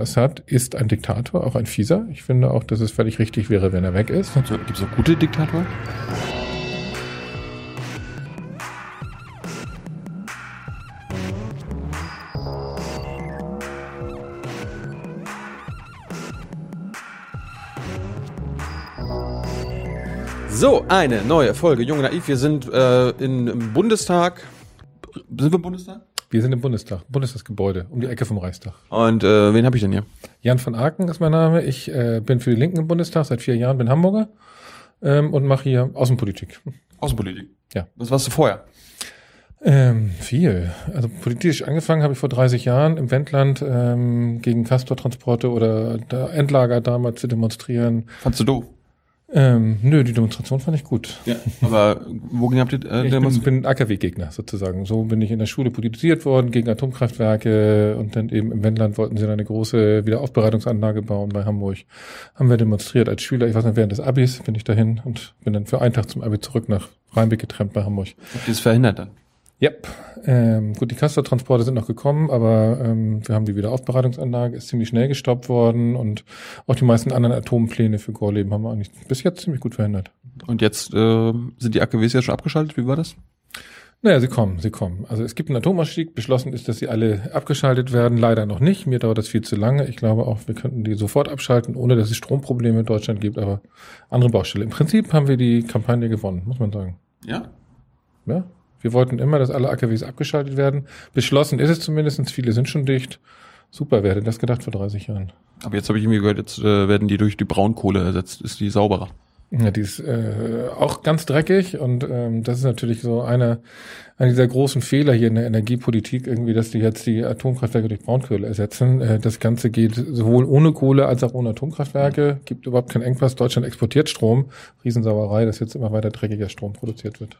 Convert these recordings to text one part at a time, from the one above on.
Assad ist ein Diktator, auch ein fieser. Ich finde auch, dass es völlig richtig wäre, wenn er weg ist. Also, Gibt es auch gute Diktatoren? So, eine neue Folge Junge Naiv. Wir sind äh, in, im Bundestag. Sind wir im Bundestag? Wir sind im Bundestag, Bundestagsgebäude, um die Ecke vom Reichstag. Und äh, wen habe ich denn hier? Jan von Aken ist mein Name. Ich äh, bin für die Linken im Bundestag seit vier Jahren, bin Hamburger ähm, und mache hier Außenpolitik. Außenpolitik? Ja. Was warst du vorher? Ähm, viel. Also politisch angefangen habe ich vor 30 Jahren im Wendland ähm, gegen Castortransporte oder Endlager damals zu demonstrieren. Fandst du doof? Ähm, nö, die Demonstration fand ich gut. Ja, aber wogegen habt ihr äh, Ich bin, bin AKW-Gegner sozusagen. So bin ich in der Schule politisiert worden gegen Atomkraftwerke und dann eben im Wendland wollten sie dann eine große Wiederaufbereitungsanlage bauen bei Hamburg. Haben wir demonstriert als Schüler. Ich weiß nicht, während des Abis bin ich dahin und bin dann für einen Tag zum Abi zurück nach Rheinbeck getrennt bei Hamburg. Habt ihr es verhindert dann? Yep. Ähm, gut, die Castor-Transporte sind noch gekommen, aber ähm, wir haben die Wiederaufbereitungsanlage, ist ziemlich schnell gestoppt worden und auch die meisten anderen Atompläne für Gorleben haben wir eigentlich bis jetzt ziemlich gut verhindert. Und jetzt äh, sind die AKWs ja schon abgeschaltet, wie war das? Naja, sie kommen, sie kommen. Also es gibt einen Atomausstieg, beschlossen ist, dass sie alle abgeschaltet werden, leider noch nicht. Mir dauert das viel zu lange. Ich glaube auch, wir könnten die sofort abschalten, ohne dass es Stromprobleme in Deutschland gibt, aber andere Baustelle. Im Prinzip haben wir die Kampagne gewonnen, muss man sagen. Ja. Ja, wir wollten immer, dass alle AKWs abgeschaltet werden. Beschlossen ist es zumindest, viele sind schon dicht. Super, wer hätte das gedacht vor 30 Jahren? Aber jetzt habe ich irgendwie gehört, jetzt äh, werden die durch die Braunkohle ersetzt. Ist die sauberer? Ja, die ist äh, auch ganz dreckig und ähm, das ist natürlich so einer einer dieser großen Fehler hier in der Energiepolitik irgendwie, dass die jetzt die Atomkraftwerke durch Braunkohle ersetzen. Äh, das Ganze geht sowohl ohne Kohle als auch ohne Atomkraftwerke. Gibt überhaupt keinen Engpass. Deutschland exportiert Strom. Riesensauerei, dass jetzt immer weiter dreckiger Strom produziert wird.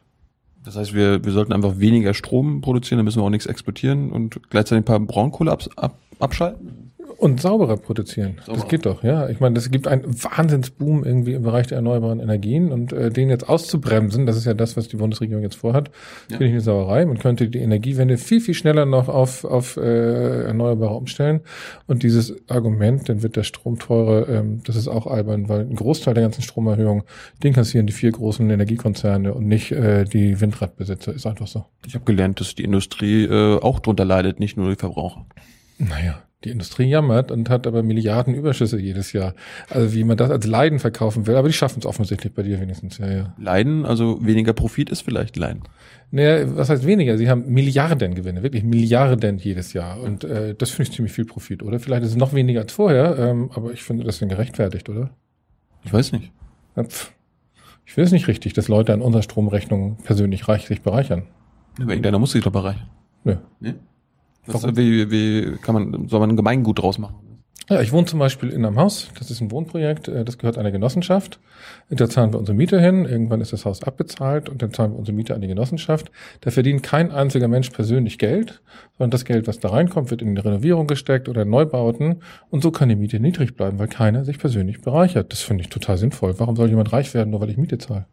Das heißt, wir, wir sollten einfach weniger Strom produzieren, dann müssen wir auch nichts exportieren und gleichzeitig ein paar Braunkohle ab, ab, abschalten? Und sauberer produzieren. Sauberer. Das geht doch, ja. Ich meine, das gibt einen Wahnsinnsboom irgendwie im Bereich der erneuerbaren Energien und äh, den jetzt auszubremsen, das ist ja das, was die Bundesregierung jetzt vorhat, Ja. finde ich eine Sauerei. Man könnte die Energiewende viel, viel schneller noch auf, auf äh, Erneuerbare umstellen. Und dieses Argument, dann wird der Strom teurer, ähm, das ist auch albern, weil ein Großteil der ganzen Stromerhöhung, den kassieren die vier großen Energiekonzerne und nicht äh, die Windradbesitzer. Ist einfach so. Ich habe gelernt, dass die Industrie äh, auch drunter leidet, nicht nur die Verbraucher. Naja, die Industrie jammert und hat aber Milliarden Überschüsse jedes Jahr. Also wie man das als Leiden verkaufen will, aber die schaffen es offensichtlich bei dir wenigstens, ja, ja. Leiden, also weniger Profit ist vielleicht Leiden. Naja, was heißt weniger? Sie haben Milliarden Gewinne, wirklich Milliarden jedes Jahr. Und äh, das finde ich ziemlich viel Profit, oder? Vielleicht ist es noch weniger als vorher, ähm, aber ich finde das dann gerechtfertigt, oder? Ich weiß nicht. Ja. Ich finde es nicht richtig, dass Leute an unserer Stromrechnung persönlich reich sich bereichern. Irgendeiner muss sich doch bereichern. Nö. Ne? Warum? wie, wie kann man, soll man ein Gemeingut draus machen? Ja, ich wohne zum Beispiel in einem Haus. Das ist ein Wohnprojekt. äh, Das gehört einer Genossenschaft. Da zahlen wir unsere Miete hin. Irgendwann ist das Haus abbezahlt und dann zahlen wir unsere Miete an die Genossenschaft. Da verdient kein einziger Mensch persönlich Geld, sondern das Geld, was da reinkommt, wird in die Renovierung gesteckt oder in Neubauten. Und so kann die Miete niedrig bleiben, weil keiner sich persönlich bereichert. Das finde ich total sinnvoll. Warum soll jemand reich werden, nur weil ich Miete zahle?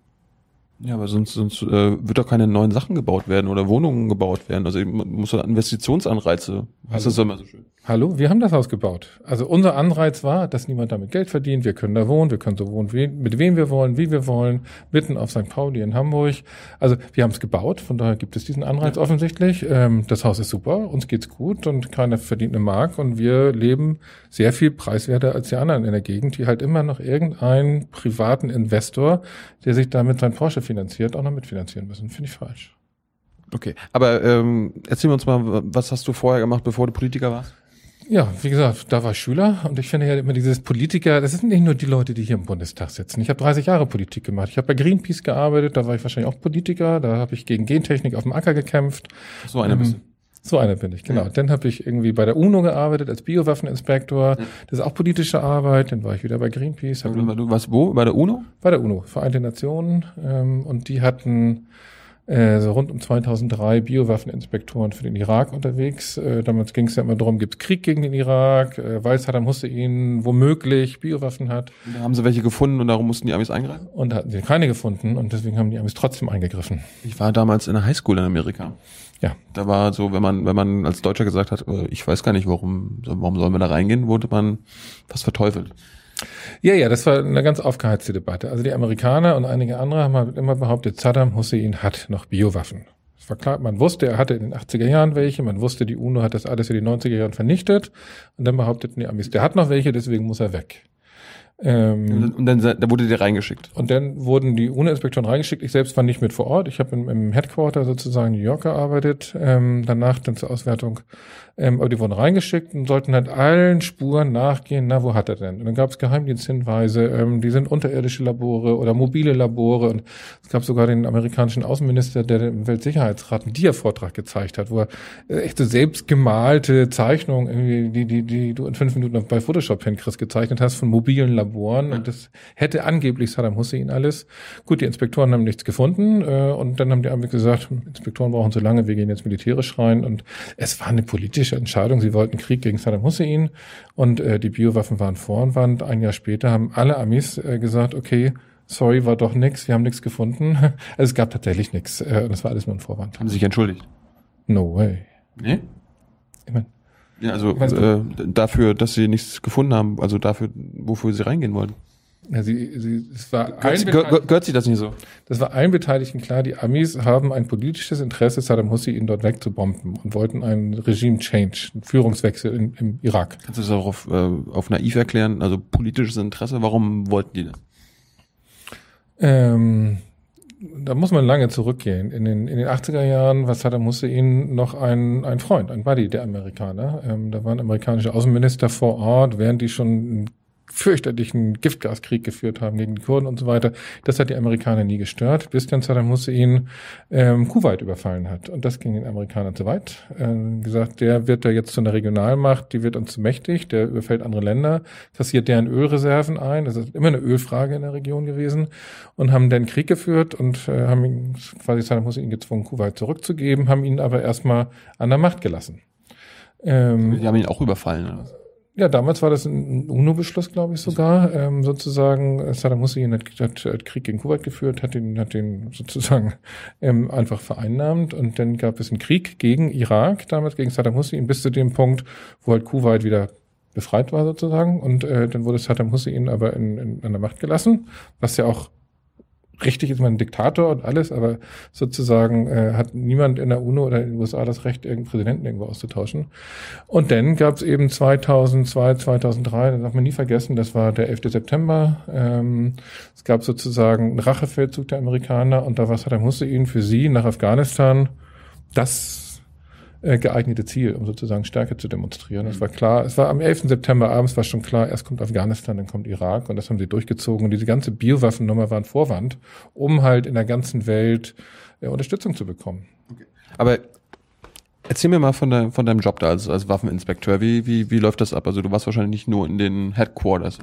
Ja, aber sonst, sonst äh, wird doch keine neuen Sachen gebaut werden oder Wohnungen gebaut werden. Also man muss doch Investitionsanreize. Was ist immer so schön? Hallo, wir haben das Haus gebaut. Also unser Anreiz war, dass niemand damit Geld verdient. Wir können da wohnen, wir können so wohnen, wie, mit wem wir wollen, wie wir wollen, mitten auf St. Pauli in Hamburg. Also wir haben es gebaut, von daher gibt es diesen Anreiz offensichtlich. Ähm, das Haus ist super, uns geht's gut und keiner verdient eine Mark und wir leben sehr viel preiswerter als die anderen in der Gegend, die halt immer noch irgendeinen privaten Investor, der sich damit sein Porsche finanziert, auch noch mitfinanzieren müssen. Finde ich falsch. Okay, aber ähm, erzähl uns mal, was hast du vorher gemacht, bevor du Politiker warst? Ja, wie gesagt, da war ich Schüler und ich finde ja immer dieses Politiker, das sind nicht nur die Leute, die hier im Bundestag sitzen. Ich habe 30 Jahre Politik gemacht. Ich habe bei Greenpeace gearbeitet, da war ich wahrscheinlich auch Politiker, da habe ich gegen Gentechnik auf dem Acker gekämpft. So einer bist du. Ähm, So einer bin ich, genau. Ja. Dann habe ich irgendwie bei der UNO gearbeitet als Biowaffeninspektor. Das ist auch politische Arbeit. Dann war ich wieder bei Greenpeace. Hab Du warst wo? Bei der UNO? bei der UNO, Vereinte Nationen. Ähm, und die hatten äh, so rund um 2003 Biowaffeninspektoren für den Irak unterwegs. Äh, damals ging es ja immer darum, gibt es Krieg gegen den Irak, äh, weil Saddam Hussein womöglich Biowaffen hat. Und da haben sie welche gefunden und darum mussten die Amis eingreifen? Und da hatten sie keine gefunden und deswegen haben die Amis trotzdem eingegriffen. Ich war damals in der Highschool in Amerika. Ja. Da war so, wenn man, wenn man als Deutscher gesagt hat, äh, ich weiß gar nicht, warum, warum sollen wir da reingehen, wurde man fast verteufelt. Ja, ja, das war eine ganz aufgeheizte Debatte. Also die Amerikaner und einige andere haben halt immer behauptet, Saddam Hussein hat noch Biowaffen. Es war klar, man wusste, er hatte in den 80er Jahren welche, man wusste, die UNO hat das alles in den 90er Jahren vernichtet und dann behaupteten die Amis, der hat noch welche, deswegen muss er weg. Ähm, und dann, da wurde der reingeschickt. Und dann wurden die UNO-Inspektoren reingeschickt. Ich selbst war nicht mit vor Ort. Ich habe im, im Headquarter sozusagen New York gearbeitet, ähm, danach dann zur Auswertung. Ähm, aber die wurden reingeschickt und sollten halt allen Spuren nachgehen, na, wo hat er denn? Und dann gab es Geheimdiensthinweise, ähm, die sind unterirdische Labore oder mobile Labore. Und es gab sogar den amerikanischen Außenminister, der dem Weltsicherheitsrat einen Dia-Vortrag gezeigt hat, wo er äh, echte selbstgemalte Zeichnungen, irgendwie, die, die, die du in fünf Minuten bei Photoshop hinkriegst, gezeichnet hast von mobilen Laboren Laboren und das hätte angeblich Saddam Hussein alles. Gut, die Inspektoren haben nichts gefunden äh, und dann haben die einfach gesagt, Inspektoren brauchen so lange, wir gehen jetzt militärisch rein und es war eine politische Entscheidung. Sie wollten Krieg gegen Saddam Hussein und äh, die Biowaffen waren Vorwand. Ein Jahr später haben alle Amis äh, gesagt, okay, sorry, war doch nix, wir haben nichts gefunden. Also es gab tatsächlich nichts äh, und das war alles nur ein Vorwand. Haben Sie sich entschuldigt? No way. Nee? Ich mein, ja, also äh, dafür, dass sie nichts gefunden haben, also dafür, wofür sie reingehen wollten. Ja, sie, sie, es war gehört, gehört, gehört sie das nicht so? Das war allen Beteiligten klar, die Amis haben ein politisches Interesse, Saddam Hussein dort wegzubomben und wollten einen Regime-Change, einen Führungswechsel in, im Irak. Kannst du das auch auf, äh, auf naiv erklären? Also politisches Interesse, warum wollten die das? Ähm, da muss man lange zurückgehen. In den, in den 80er Jahren war Saddam Hussein noch ein, ein Freund, ein Buddy der Amerikaner. Ähm, da waren amerikanische Außenminister vor Ort, während die schon fürchterlichen Giftgaskrieg geführt haben gegen die Kurden und so weiter. Das hat die Amerikaner nie gestört, bis dann Saddam Hussein ähm, Kuwait überfallen hat. Und das ging den Amerikanern zu weit. Ähm, gesagt, der wird da jetzt zu einer Regionalmacht, die wird uns zu mächtig, der überfällt andere Länder, kassiert deren Ölreserven ein. Das ist immer eine Ölfrage in der Region gewesen. Und haben dann Krieg geführt und äh, haben ihn, quasi Saddam Hussein gezwungen, Kuwait zurückzugeben, haben ihn aber erstmal an der Macht gelassen. Ähm, die haben ihn auch überfallen. Oder? Ja, damals war das ein UNO-Beschluss, glaube ich sogar. Ähm, sozusagen, Saddam Hussein hat, hat, hat Krieg gegen Kuwait geführt, hat den, hat den sozusagen ähm, einfach vereinnahmt und dann gab es einen Krieg gegen Irak, damals gegen Saddam Hussein, bis zu dem Punkt, wo halt Kuwait wieder befreit war sozusagen und äh, dann wurde Saddam Hussein aber in, in, an der Macht gelassen, was ja auch richtig ist man ein Diktator und alles, aber sozusagen äh, hat niemand in der UNO oder in den USA das Recht, irgendeinen Präsidenten irgendwo auszutauschen. Und dann gab es eben 2002, 2003, das darf man nie vergessen, das war der 11. September. Ähm, es gab sozusagen einen Rachefeldzug der Amerikaner und da war Saddam Hussein für sie nach Afghanistan das äh, geeignete Ziel, um sozusagen Stärke zu demonstrieren. Es war klar, es war am 11. September abends war schon klar, erst kommt Afghanistan, dann kommt Irak und das haben sie durchgezogen. Und diese ganze Biowaffennummer war ein Vorwand, um halt in der ganzen Welt äh, Unterstützung zu bekommen. Okay. Aber Erzähl mir mal von, de, von deinem Job da als, als Waffeninspekteur. Wie, wie, wie läuft das ab? Also du warst wahrscheinlich nicht nur in den Headquarters.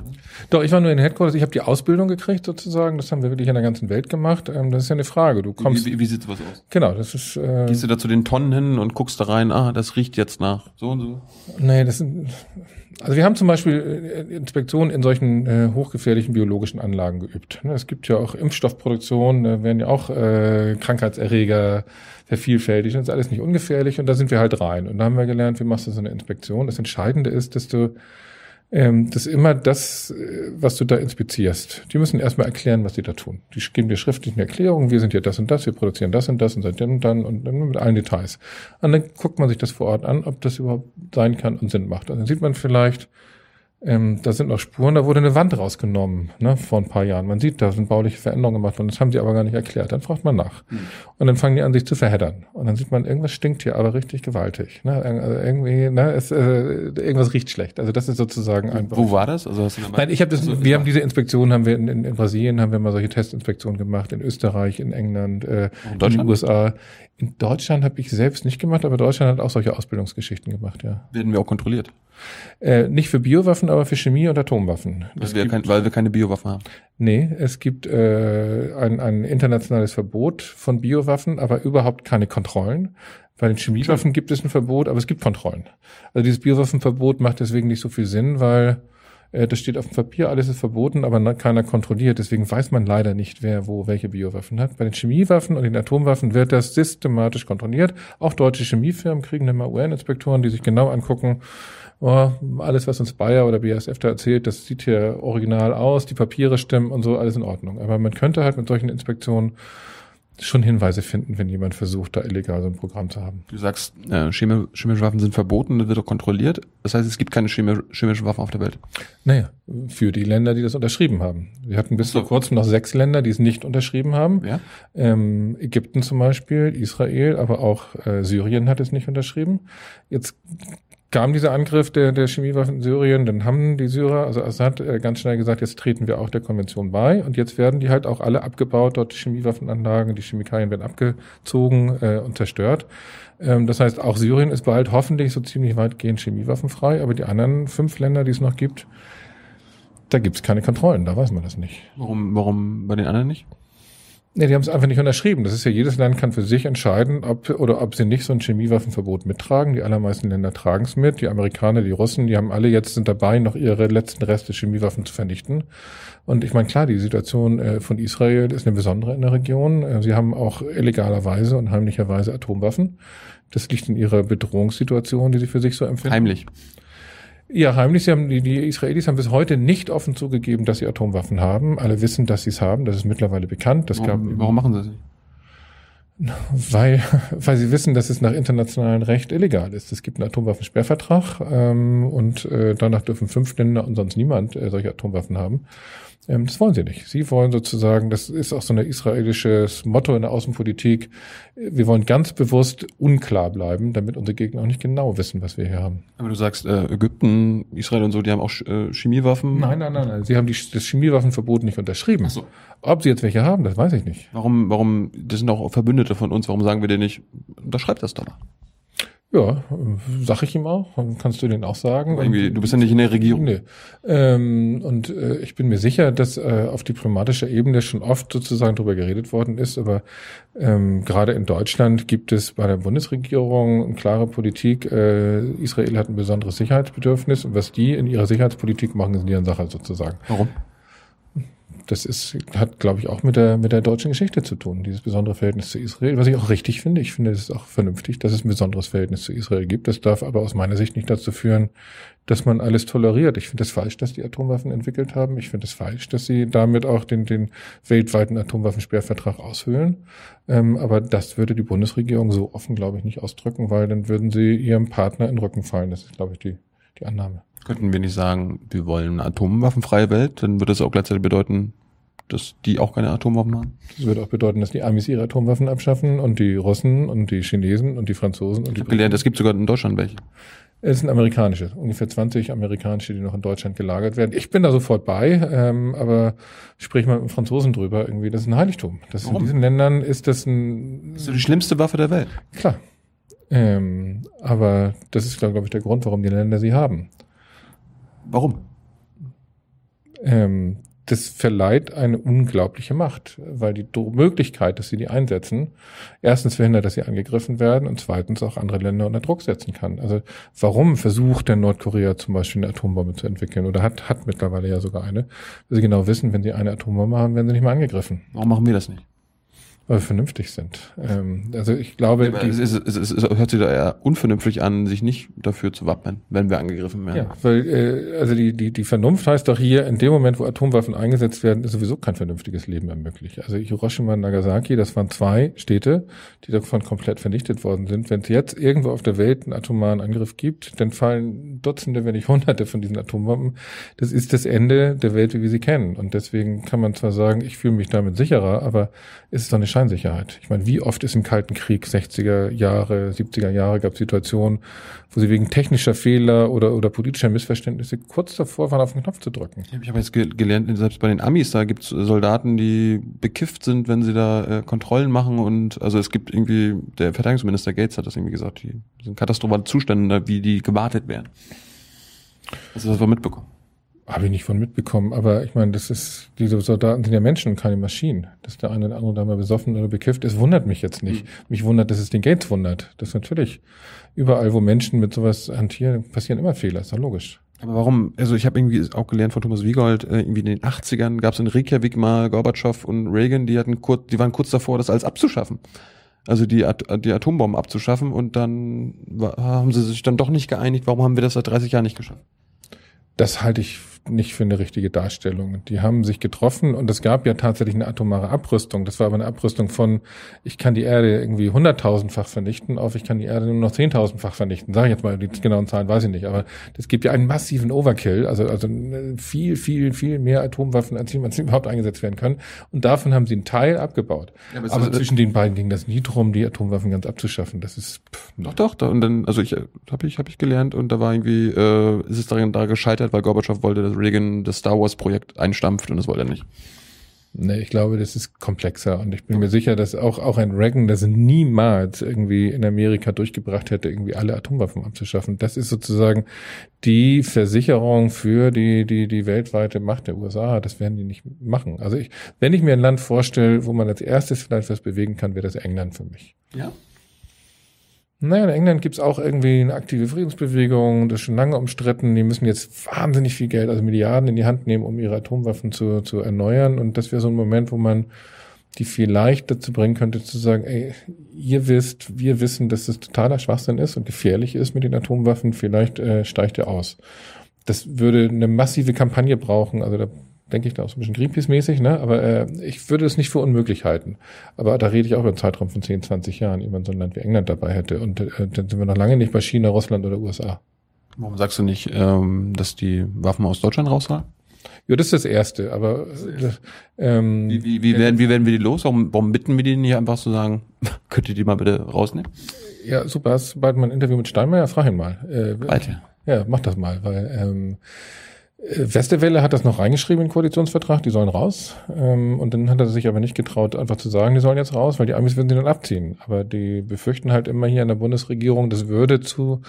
Doch, ich war nur in den Headquarters. Ich habe die Ausbildung gekriegt sozusagen. Das haben wir wirklich in der ganzen Welt gemacht. Ähm, das ist ja eine Frage. Du kommst. Wie, wie, wie sieht sowas aus? Genau, das ist. Äh, Gehst du da zu den Tonnen hin und guckst da rein? Ah, das riecht jetzt nach so und so. Nee, das sind. Also wir haben zum Beispiel äh, Inspektionen in solchen äh, hochgefährlichen biologischen Anlagen geübt. Ne, es gibt ja auch Impfstoffproduktion, da werden ja auch äh, Krankheitserreger vervielfältigt. Das ist alles nicht ungefährlich und da sind wir halt rein. Und da haben wir gelernt, wie machst du so eine Inspektion. Das Entscheidende ist, dass du ähm, das ist immer das, äh, was du da inspizierst. Die müssen erstmal erklären, was sie da tun. Die geben dir schriftlich eine Erklärung, wir sind hier das und das, wir produzieren das und das und seit dann und dann und dann mit allen Details. Und dann guckt man sich das vor Ort an, ob das überhaupt sein kann und Sinn macht. Und dann sieht man vielleicht, ähm, da sind noch Spuren, da wurde eine Wand rausgenommen, ne, vor ein paar Jahren. Man sieht, da sind bauliche Veränderungen gemacht worden. Das haben sie aber gar nicht erklärt. Dann fragt man nach. Mhm. Und dann fangen die an, sich zu verheddern. Und dann sieht man, irgendwas stinkt hier aber richtig gewaltig. Ne? Also irgendwie, ne, es, äh, irgendwas riecht schlecht. Also das ist sozusagen ein. Wo war das? Also hast du Nein, ich habe das. Also, wir haben diese Inspektionen, haben wir in, in, in, Brasilien haben wir mal solche Testinspektionen gemacht, in Österreich, in England, äh, in, in den USA. In Deutschland habe ich selbst nicht gemacht, aber Deutschland hat auch solche Ausbildungsgeschichten gemacht, ja. Werden wir auch kontrolliert? Äh, nicht für Biowaffen Chemiewaffen, aber für Chemie- und Atomwaffen. Weil wir, kein, weil wir keine Biowaffen haben. Nee, es gibt äh, ein, ein internationales Verbot von Biowaffen, aber überhaupt keine Kontrollen. Bei den Chemiewaffen gibt es ein Verbot, aber es gibt Kontrollen. Also dieses Biowaffenverbot macht deswegen nicht so viel Sinn, weil äh, das steht auf dem Papier, alles ist verboten, aber keiner kontrolliert. Deswegen weiß man leider nicht, wer wo welche Biowaffen hat. Bei den Chemiewaffen und den Atomwaffen wird das systematisch kontrolliert. Auch deutsche Chemiefirmen kriegen dann mal UN-Inspektoren, die sich genau angucken, oh, alles, was uns Bayer oder BASF da erzählt, das sieht hier original aus, die Papiere stimmen und so, alles in Ordnung. Aber man könnte halt mit solchen Inspektionen schon Hinweise finden, wenn jemand versucht, da illegal so ein Programm zu haben. Du sagst, äh, Chemi chemische Waffen sind verboten, das wird doch kontrolliert. Das heißt, es gibt keine chemi chemischen Waffen auf der Welt. Naja, für die Länder, die das unterschrieben haben. Wir hatten bis vor kurzem noch sechs Länder, die es nicht unterschrieben haben. Ja? Ähm, Ägypten zum Beispiel, Israel, aber auch äh, Syrien hat es nicht unterschrieben. Jetzt kam dieser Angriff der, der Chemiewaffen in Syrien, dann haben die Syrer, also Assad, äh, ganz schnell gesagt, jetzt treten wir auch der Konvention bei und jetzt werden die halt auch alle abgebaut, dort die Chemiewaffenanlagen, die Chemikalien werden abgezogen äh, und zerstört. Ähm, das heißt, auch Syrien ist bald hoffentlich so ziemlich weitgehend chemiewaffenfrei, aber die anderen fünf Länder, die es noch gibt, da gibt es keine Kontrollen, da weiß man das nicht. Warum, warum bei den anderen nicht? Nee, die haben es einfach nicht unterschrieben. Das ist ja, jedes Land kann für sich entscheiden, ob oder ob sie nicht so ein Chemiewaffenverbot mittragen. Die allermeisten Länder tragen es mit. Die Amerikaner, die Russen, die haben alle jetzt sind dabei, noch ihre letzten Reste Chemiewaffen zu vernichten. Und ich meine, klar, die Situation äh, von Israel ist eine besondere in der Region. Äh, sie haben auch illegalerweise und heimlicherweise Atomwaffen. Das liegt in ihrer Bedrohungssituation, die sie für sich so empfinden. Heimlich. Ja, heimlich. Sie haben, die, die Israelis haben bis heute nicht offen zugegeben, dass sie Atomwaffen haben. Alle wissen, dass sie es haben. Das ist mittlerweile bekannt. Das gab, Warum, warum machen sie das nicht? weil, weil sie wissen, dass es nach internationalem Recht illegal ist. Es gibt einen Atomwaffensperrvertrag ähm, und äh, danach dürfen fünf Länder und sonst niemand äh, solche Atomwaffen haben. Ähm, das wollen sie nicht. Sie wollen sozusagen, das ist auch so ein israelisches Motto in der Außenpolitik, wir wollen ganz bewusst unklar bleiben, damit unsere Gegner auch nicht genau wissen, was wir hier haben. Aber du sagst, äh, Ägypten, Israel und so, die haben auch äh, Chemiewaffen. Nein, nein, nein, nein. Sie haben die, das Chemiewaffenverbot nicht unterschrieben. Ach so. Ob sie jetzt welche haben, das weiß ich nicht. Warum, warum, das sind auch Verbündete von uns, warum sagen wir dir nicht, unterschreib das doch mal. Ja, sag ich ihm auch. Kannst du den auch sagen. Irgendwie, du bist ja nicht in der Regierung. Nee. Ähm, und äh, ich bin mir sicher, dass äh, auf diplomatischer Ebene schon oft sozusagen darüber geredet worden ist, aber ähm, gerade in Deutschland gibt es bei der Bundesregierung eine klare Politik, äh, Israel hat ein besonderes Sicherheitsbedürfnis und was die in ihrer Sicherheitspolitik machen, ist deren Sache sozusagen. Warum? Das ist, hat, glaube ich, auch mit der, mit der deutschen Geschichte zu tun, dieses besondere Verhältnis zu Israel, was ich auch richtig finde. Ich finde, es ist auch vernünftig, dass es ein besonderes Verhältnis zu Israel gibt. Das darf aber aus meiner Sicht nicht dazu führen, dass man alles toleriert. Ich finde es falsch, dass die Atomwaffen entwickelt haben. Ich finde es falsch, dass sie damit auch den, den weltweiten Atomwaffensperrvertrag aushöhlen. Ähm, aber das würde die Bundesregierung so offen, glaube ich, nicht ausdrücken, weil dann würden sie ihrem Partner in den Rücken fallen. Das ist, glaube ich, die, die Annahme. Könnten wir nicht sagen, wir wollen eine atomwaffenfreie Welt, dann würde das auch gleichzeitig bedeuten, dass die auch keine Atomwaffen haben. Das würde auch bedeuten, dass die Amis ihre Atomwaffen abschaffen und die Russen und die Chinesen und die Franzosen und Ich die habe gelernt, es gibt sogar in Deutschland welche. Es sind amerikanische, ungefähr 20 amerikanische, die noch in Deutschland gelagert werden. Ich bin da sofort bei, ähm, aber sprich mal mit dem Franzosen drüber irgendwie. Das ist ein Heiligtum. Das in Warum? diesen Ländern ist das ein Das ist die schlimmste Waffe der Welt. klar. Ähm, aber das ist, glaube ich, der Grund, warum die Länder sie haben. Warum? Ähm, das verleiht eine unglaubliche Macht, weil die Möglichkeit, dass sie die einsetzen, erstens verhindert, dass sie angegriffen werden und zweitens auch andere Länder unter Druck setzen kann. Also warum versucht denn Nordkorea zum Beispiel eine Atombombe zu entwickeln oder hat, hat mittlerweile ja sogar eine, weil sie genau wissen, wenn sie eine Atombombe haben, werden sie nicht mehr angegriffen, Warum machen wir das nicht? Weil wir vernünftig sind. Ähm, also ich glaube, die, es, ist, es, ist, es hört sich da eher unvernünftig an, sich nicht dafür zu wappnen, wenn wir angegriffen werden. Ja, weil äh, also die, die, die Vernunft heißt doch hier, in dem Moment, wo Atomwaffen eingesetzt werden, ist sowieso kein vernünftiges Leben mehr möglich. Also Hiroshima und Nagasaki, das waren zwei Städte, die davon komplett vernichtet worden sind. Wenn es jetzt irgendwo auf der Welt einen atomaren Angriff gibt, dann fallen Dutzende, wenn nicht Hunderte von diesen Atombomben. Das ist das Ende der Welt, wie wir sie kennen. Und deswegen kann man zwar sagen, ich fühle mich damit sicherer, aber es ist doch eine Scheinsicherheit. Ich meine, wie oft ist im Kalten Krieg, 60er Jahre, 70er Jahre, gab es Situationen, wo sie wegen technischer Fehler oder, oder politischer Missverständnisse kurz davor waren, auf den Knopf zu drücken. Ich habe jetzt ge gelernt, selbst bei den Amis, da gibt es Soldaten, die bekifft sind, wenn sie da äh, Kontrollen machen und also es gibt irgendwie, der Verteidigungsminister Gates hat das irgendwie gesagt, die sind katastrophale Zustände, wie die gewartet werden. Also das war mitbekommen. Habe ich nicht von mitbekommen, aber ich meine, das ist, diese Soldaten sind ja Menschen und keine Maschinen. Dass der eine oder andere da mal besoffen oder bekifft ist, wundert mich jetzt nicht. Mhm. Mich wundert, dass es den Gates wundert. Das ist natürlich überall, wo Menschen mit sowas hantieren, passieren immer Fehler, ist doch logisch. Aber warum, also ich habe irgendwie auch gelernt von Thomas Wiegold, äh, irgendwie in den 80ern gab es in Reykjavik mal Gorbatschow und Reagan, die hatten kurz, die waren kurz davor, das alles abzuschaffen. Also die, At die Atombomben abzuschaffen und dann haben sie sich dann doch nicht geeinigt, warum haben wir das seit 30 Jahren nicht geschafft? Das halte ich nicht für eine richtige Darstellung. Die haben sich getroffen und es gab ja tatsächlich eine atomare Abrüstung. Das war aber eine Abrüstung von, ich kann die Erde irgendwie hunderttausendfach vernichten, auf ich kann die Erde nur noch zehntausendfach vernichten. Sage ich jetzt mal, die genauen Zahlen weiß ich nicht, aber es gibt ja einen massiven Overkill, also, also viel, viel, viel mehr Atomwaffen, als jemals überhaupt eingesetzt werden können. Und davon haben sie einen Teil abgebaut. Ja, aber, aber zwischen den beiden ging das nie drum, die Atomwaffen ganz abzuschaffen. Das ist pff, doch, doch. Da, und dann, also ich habe ich, hab ich gelernt und da war irgendwie, äh, ist es daran da gescheitert, weil Gorbatschow wollte, dass Reagan das Star Wars Projekt einstampft und das wollte er nicht. Nee, ich glaube, das ist komplexer und ich bin mir sicher, dass auch, auch ein Reagan das niemals irgendwie in Amerika durchgebracht hätte, irgendwie alle Atomwaffen abzuschaffen. Das ist sozusagen die Versicherung für die, die, die weltweite Macht der USA. Das werden die nicht machen. Also ich, wenn ich mir ein Land vorstelle, wo man als erstes vielleicht was bewegen kann, wäre das England für mich. Ja. Naja, in England gibt's auch irgendwie eine aktive Friedensbewegung, das ist schon lange umstritten. Die müssen jetzt wahnsinnig viel Geld, also Milliarden in die Hand nehmen, um ihre Atomwaffen zu, zu erneuern. Und das wäre so ein Moment, wo man die vielleicht dazu bringen könnte, zu sagen, ey, ihr wisst, wir wissen, dass es totaler Schwachsinn ist und gefährlich ist mit den Atomwaffen, vielleicht äh, steigt ihr aus. Das würde eine massive Kampagne brauchen, also da denke ich da auch so ein bisschen Greenpeace-mäßig, ne? Aber äh, ich würde es nicht für unmöglich halten. Aber da rede ich auch über einen Zeitraum von 10, 20 Jahren, ehe man so ein Land wie England dabei hätte. Und äh, dann sind wir noch lange nicht bei China, Russland oder USA. Warum sagst du nicht, ähm, dass die Waffen aus Deutschland rausfahren? Ja, das ist das Erste, aber ähm, wie, wie, wie, werden, wie werden wir die los? Warum, warum bitten wir die nicht einfach zu sagen, könnt ihr die mal bitte rausnehmen? Ja, super, hast bald mal ein Interview mit Steinmeier? Frag ihn mal. Äh, Weiter. Ja, mach das mal, weil ähm, äh, Westerwelle hat das noch reingeschrieben in den Koalitionsvertrag, die sollen raus. Ähm, und dann hat er sich aber nicht getraut, einfach zu sagen, die sollen jetzt raus, weil die Amis würden sie dann abziehen. Aber die befürchten halt immer hier in der Bundesregierung, das würde zu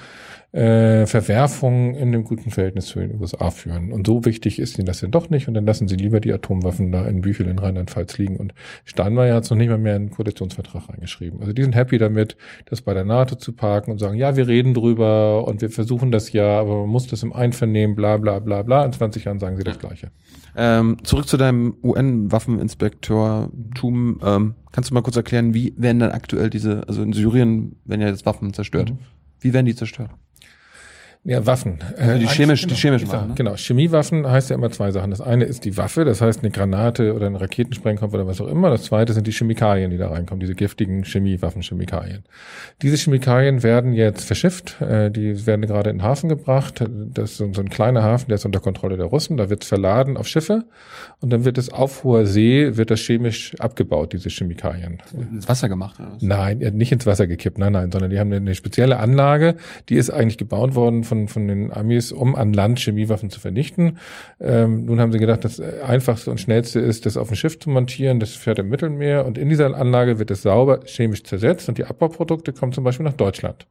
äh, Verwerfungen in dem guten Verhältnis zu den USA führen. Und so wichtig ist ihnen das denn doch nicht. Und dann lassen sie lieber die Atomwaffen da in Büchel in Rheinland-Pfalz liegen. Und Steinmeier hat es noch nicht mal mehr in den Koalitionsvertrag reingeschrieben. Also die sind happy damit, das bei der NATO zu parken und sagen, ja, wir reden drüber und wir versuchen das ja, aber man muss das im Einvernehmen, bla bla bla bla. In 20 Jahren sagen sie das Gleiche. Ähm, zurück zu deinem UN-Waffeninspektortum. Ähm, kannst du mal kurz erklären, wie werden dann aktuell diese, also in Syrien werden ja jetzt Waffen zerstört. Mhm. Wie werden die zerstört? Ja, Waffen. Also die, äh, chemisch, genau, die chemischen Waffen. Ne? Genau, Chemiewaffen heißt ja immer zwei Sachen. Das eine ist die Waffe, das heißt eine Granate oder ein Raketensprengkopf oder was auch immer. Das zweite sind die Chemikalien, die da reinkommen, diese giftigen Chemiewaffen, Chemikalien. Diese Chemikalien werden jetzt verschifft, äh, die werden gerade in den Hafen gebracht. Das ist so ein kleiner Hafen, der ist unter Kontrolle der Russen. Da wird es verladen auf Schiffe und dann wird es auf hoher See, wird das chemisch abgebaut, diese Chemikalien. Ins Wasser gemacht? Oder was? Nein, nicht ins Wasser gekippt, nein, nein, sondern die haben eine spezielle Anlage, die ist eigentlich gebaut worden von, von den Amis, um an Land Chemiewaffen zu vernichten. Ähm, nun haben sie gedacht, das einfachste und schnellste ist, das auf ein Schiff zu montieren. Das fährt im Mittelmeer und in dieser Anlage wird es sauber chemisch zersetzt und die Abbauprodukte kommen zum Beispiel nach Deutschland.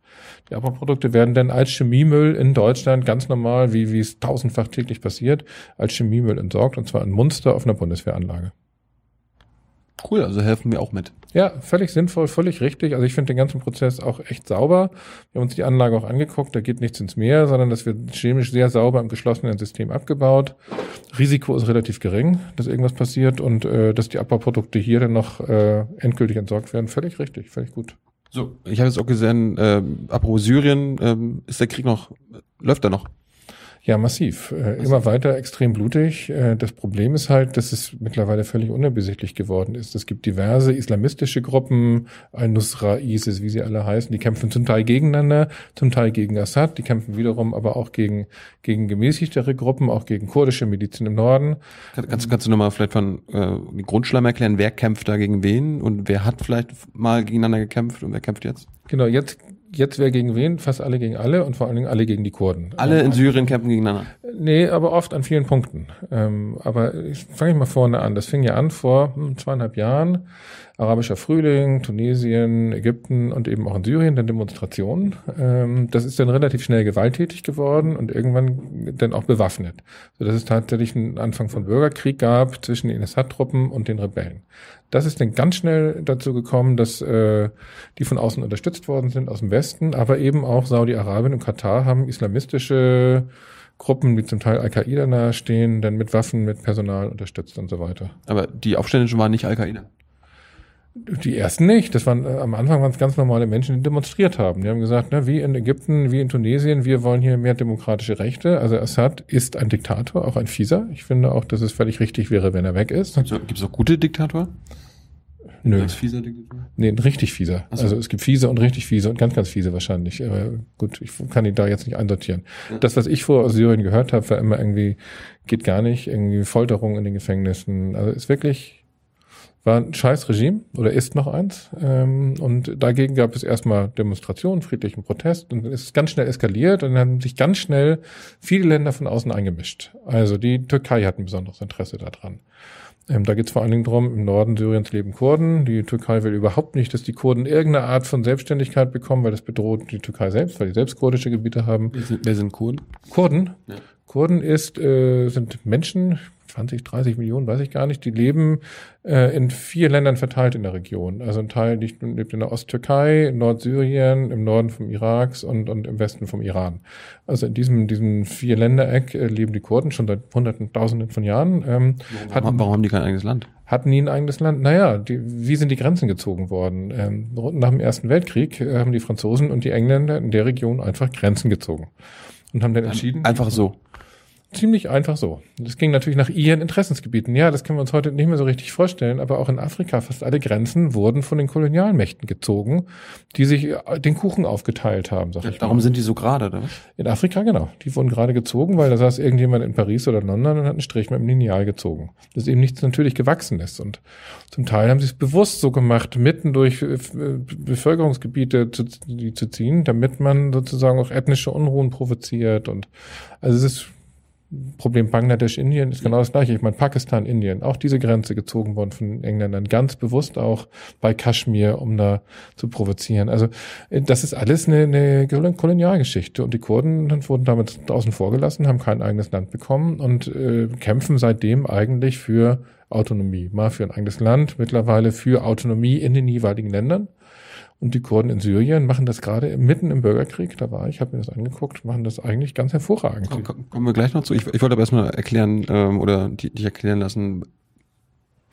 Die Abbauprodukte werden dann als Chemiemüll in Deutschland ganz normal, wie, wie es tausendfach täglich passiert, als Chemiemüll entsorgt und zwar in Munster auf einer Bundeswehranlage. Cool, also helfen wir auch mit. Ja, völlig sinnvoll, völlig richtig. Also ich finde den ganzen Prozess auch echt sauber. Wir haben uns die Anlage auch angeguckt, da geht nichts ins Meer, sondern das wird chemisch sehr sauber im geschlossenen System abgebaut. Risiko ist relativ gering, dass irgendwas passiert und äh, dass die Abbauprodukte hier dann noch äh, endgültig entsorgt werden. Völlig richtig, völlig gut. So, ich habe jetzt auch gesehen, äh, apropos Syrien, äh, ist der Krieg noch, läuft er noch? Ja, massiv. Äh, immer weiter extrem blutig. Äh, das Problem ist halt, dass es mittlerweile völlig unübersichtlich geworden ist. Es gibt diverse islamistische Gruppen, Al-Nusra, ISIS, wie sie alle heißen, die kämpfen zum Teil gegeneinander, zum Teil gegen Assad, die kämpfen wiederum aber auch gegen, gegen gemäßigtere Gruppen, auch gegen kurdische Milizen im Norden. Kannst, kannst du nochmal vielleicht von äh, Grundschleim erklären, wer kämpft da gegen wen und wer hat vielleicht mal gegeneinander gekämpft und wer kämpft jetzt? Genau, jetzt jetzt wer gegen wen? Fast alle gegen alle und vor allen Dingen alle gegen die Kurden. Alle in Syrien kämpfen gegeneinander. Nee, aber oft an vielen Punkten. Ähm, aber ich fange mal vorne an. Das fing ja an vor hm, zweieinhalb Jahren. Arabischer Frühling, Tunesien, Ägypten und eben auch in Syrien dann Demonstrationen. Ähm, das ist dann relativ schnell gewalttätig geworden und irgendwann dann auch bewaffnet. So dass es tatsächlich einen Anfang von Bürgerkrieg gab zwischen den Assad-Truppen und den Rebellen. Das ist dann ganz schnell dazu gekommen, dass äh, die von außen unterstützt worden sind aus dem Westen, aber eben auch Saudi-Arabien und Katar haben islamistische Gruppen, die zum Teil Al-Qaida nahestehen, dann mit Waffen, mit Personal unterstützt und so weiter. Aber die Aufständischen waren nicht Al-Qaida. Die ersten nicht. Das waren äh, am Anfang waren es ganz normale Menschen, die demonstriert haben. Die haben gesagt, ne, wie in Ägypten, wie in Tunesien, wir wollen hier mehr demokratische Rechte. Also Assad ist ein Diktator, auch ein fieser. Ich finde auch, dass es völlig richtig wäre, wenn er weg ist. Gibt es auch gute Diktatoren? Nö. Als fieser Diktator? Nee, ein richtig fieser. So. Also es gibt fiese und richtig fiese und ganz, ganz fiese wahrscheinlich. Aber gut, ich kann ihn da jetzt nicht einsortieren. Ja. Das, was ich vor aus Syrien gehört habe, war immer irgendwie, geht gar nicht, irgendwie Folterung in den Gefängnissen. Also ist wirklich war ein scheiß Regime oder ist noch eins. Ähm, und dagegen gab es erstmal Demonstrationen, friedlichen Protest und es ist ganz schnell eskaliert und dann haben sich ganz schnell viele Länder von außen eingemischt. Also die Türkei hat ein besonderes Interesse daran. Ähm, da geht es vor allen Dingen drum, im Norden Syriens leben Kurden. Die Türkei will überhaupt nicht, dass die Kurden irgendeine Art von Selbstständigkeit bekommen, weil das bedroht die Türkei selbst, weil die selbst kurdische Gebiete haben. Wer sind, wer sind Kurden? Kurden? Ja. Kurden ist, äh, sind Menschen, 20, 30 Millionen, weiß ich gar nicht, die leben äh, in vier Ländern verteilt in der Region. Also ein Teil lebt in der Osttürkei, in Nordsyrien, im Norden vom Iraks und, und im Westen vom Iran. Also in diesem, diesem vier Ländereck äh, leben die Kurden schon seit Hunderten, Tausenden von Jahren. Ähm, warum, hatten, warum haben die kein eigenes Land? Hatten nie ein eigenes Land? Naja, die, wie sind die Grenzen gezogen worden? Ähm, nach dem Ersten Weltkrieg äh, haben die Franzosen und die Engländer in der Region einfach Grenzen gezogen und haben dann entschieden. Einfach so ziemlich einfach so. Das ging natürlich nach ihren Interessensgebieten. Ja, das können wir uns heute nicht mehr so richtig vorstellen, aber auch in Afrika fast alle Grenzen wurden von den Kolonialmächten gezogen, die sich äh, den Kuchen aufgeteilt haben. Sag ja, ich darum mal. sind die so gerade, oder? In Afrika, genau. Die wurden gerade gezogen, weil da saß irgendjemand in Paris oder London und hat einen Strich mit dem Lineal gezogen. Das ist eben nichts natürlich gewachsen ist. Und zum Teil haben sie es bewusst so gemacht, mitten durch äh, Bevölkerungsgebiete zu, die zu ziehen, damit man sozusagen auch ethnische Unruhen provoziert und also es ist Problem Bangladesch, Indien ist genau das gleiche. Ich meine, Pakistan, Indien, auch diese Grenze gezogen worden von den Engländern, ganz bewusst auch bei Kaschmir, um da zu provozieren. Also äh, das ist alles eine, eine Kolonialgeschichte und die Kurden wurden damit außen vor gelassen, haben kein eigenes Land bekommen und äh, kämpfen seitdem eigentlich für Autonomie. Mal für ein eigenes Land, mittlerweile für Autonomie in den jeweiligen Ländern. Und die Kurden in Syrien machen das gerade mitten im Bürgerkrieg, da war ich, habe mir das angeguckt, machen das eigentlich ganz hervorragend. Komm, kommen wir gleich noch zu. Ich, ich wollte aber erstmal erklären ähm, oder dich erklären lassen,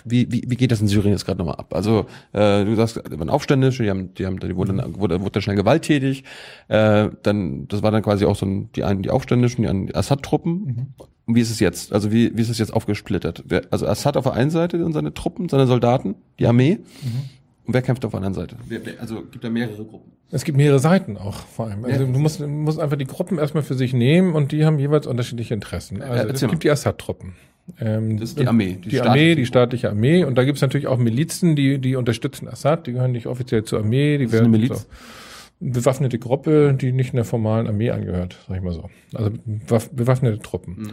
wie, wie, wie geht das in Syrien jetzt gerade nochmal ab? Also äh, du sagst, da waren Aufständische, die haben, die haben, die wurden, dann, wurde, wurde schnell gewalttätig. Äh, dann, das war dann quasi auch so ein, die einen, die Aufständischen, die anderen Assad-Truppen. Mhm. Und wie ist es jetzt? Also wie, wie ist es jetzt aufgesplittert? Also Assad auf der einen Seite und seine Truppen, seine Soldaten, die Armee. Mhm. Und wer kämpft auf der anderen Seite? Also gibt da mehrere Gruppen? Es gibt mehrere Seiten auch vor allem. Also ja. du musst, musst einfach die Gruppen erstmal für sich nehmen und die haben jeweils unterschiedliche Interessen. Also es gibt die Assad-Truppen. Ähm, das ist die Armee. Die, die Armee, die staatliche Armee. Und da gibt es natürlich auch Milizen, die, die unterstützen Assad. Die gehören nicht offiziell zur Armee. Die Was werden ist eine Miliz? So, bewaffnete Gruppe, die nicht in der formalen Armee angehört, sag ich mal so. Also bewaffnete Truppen. Mhm.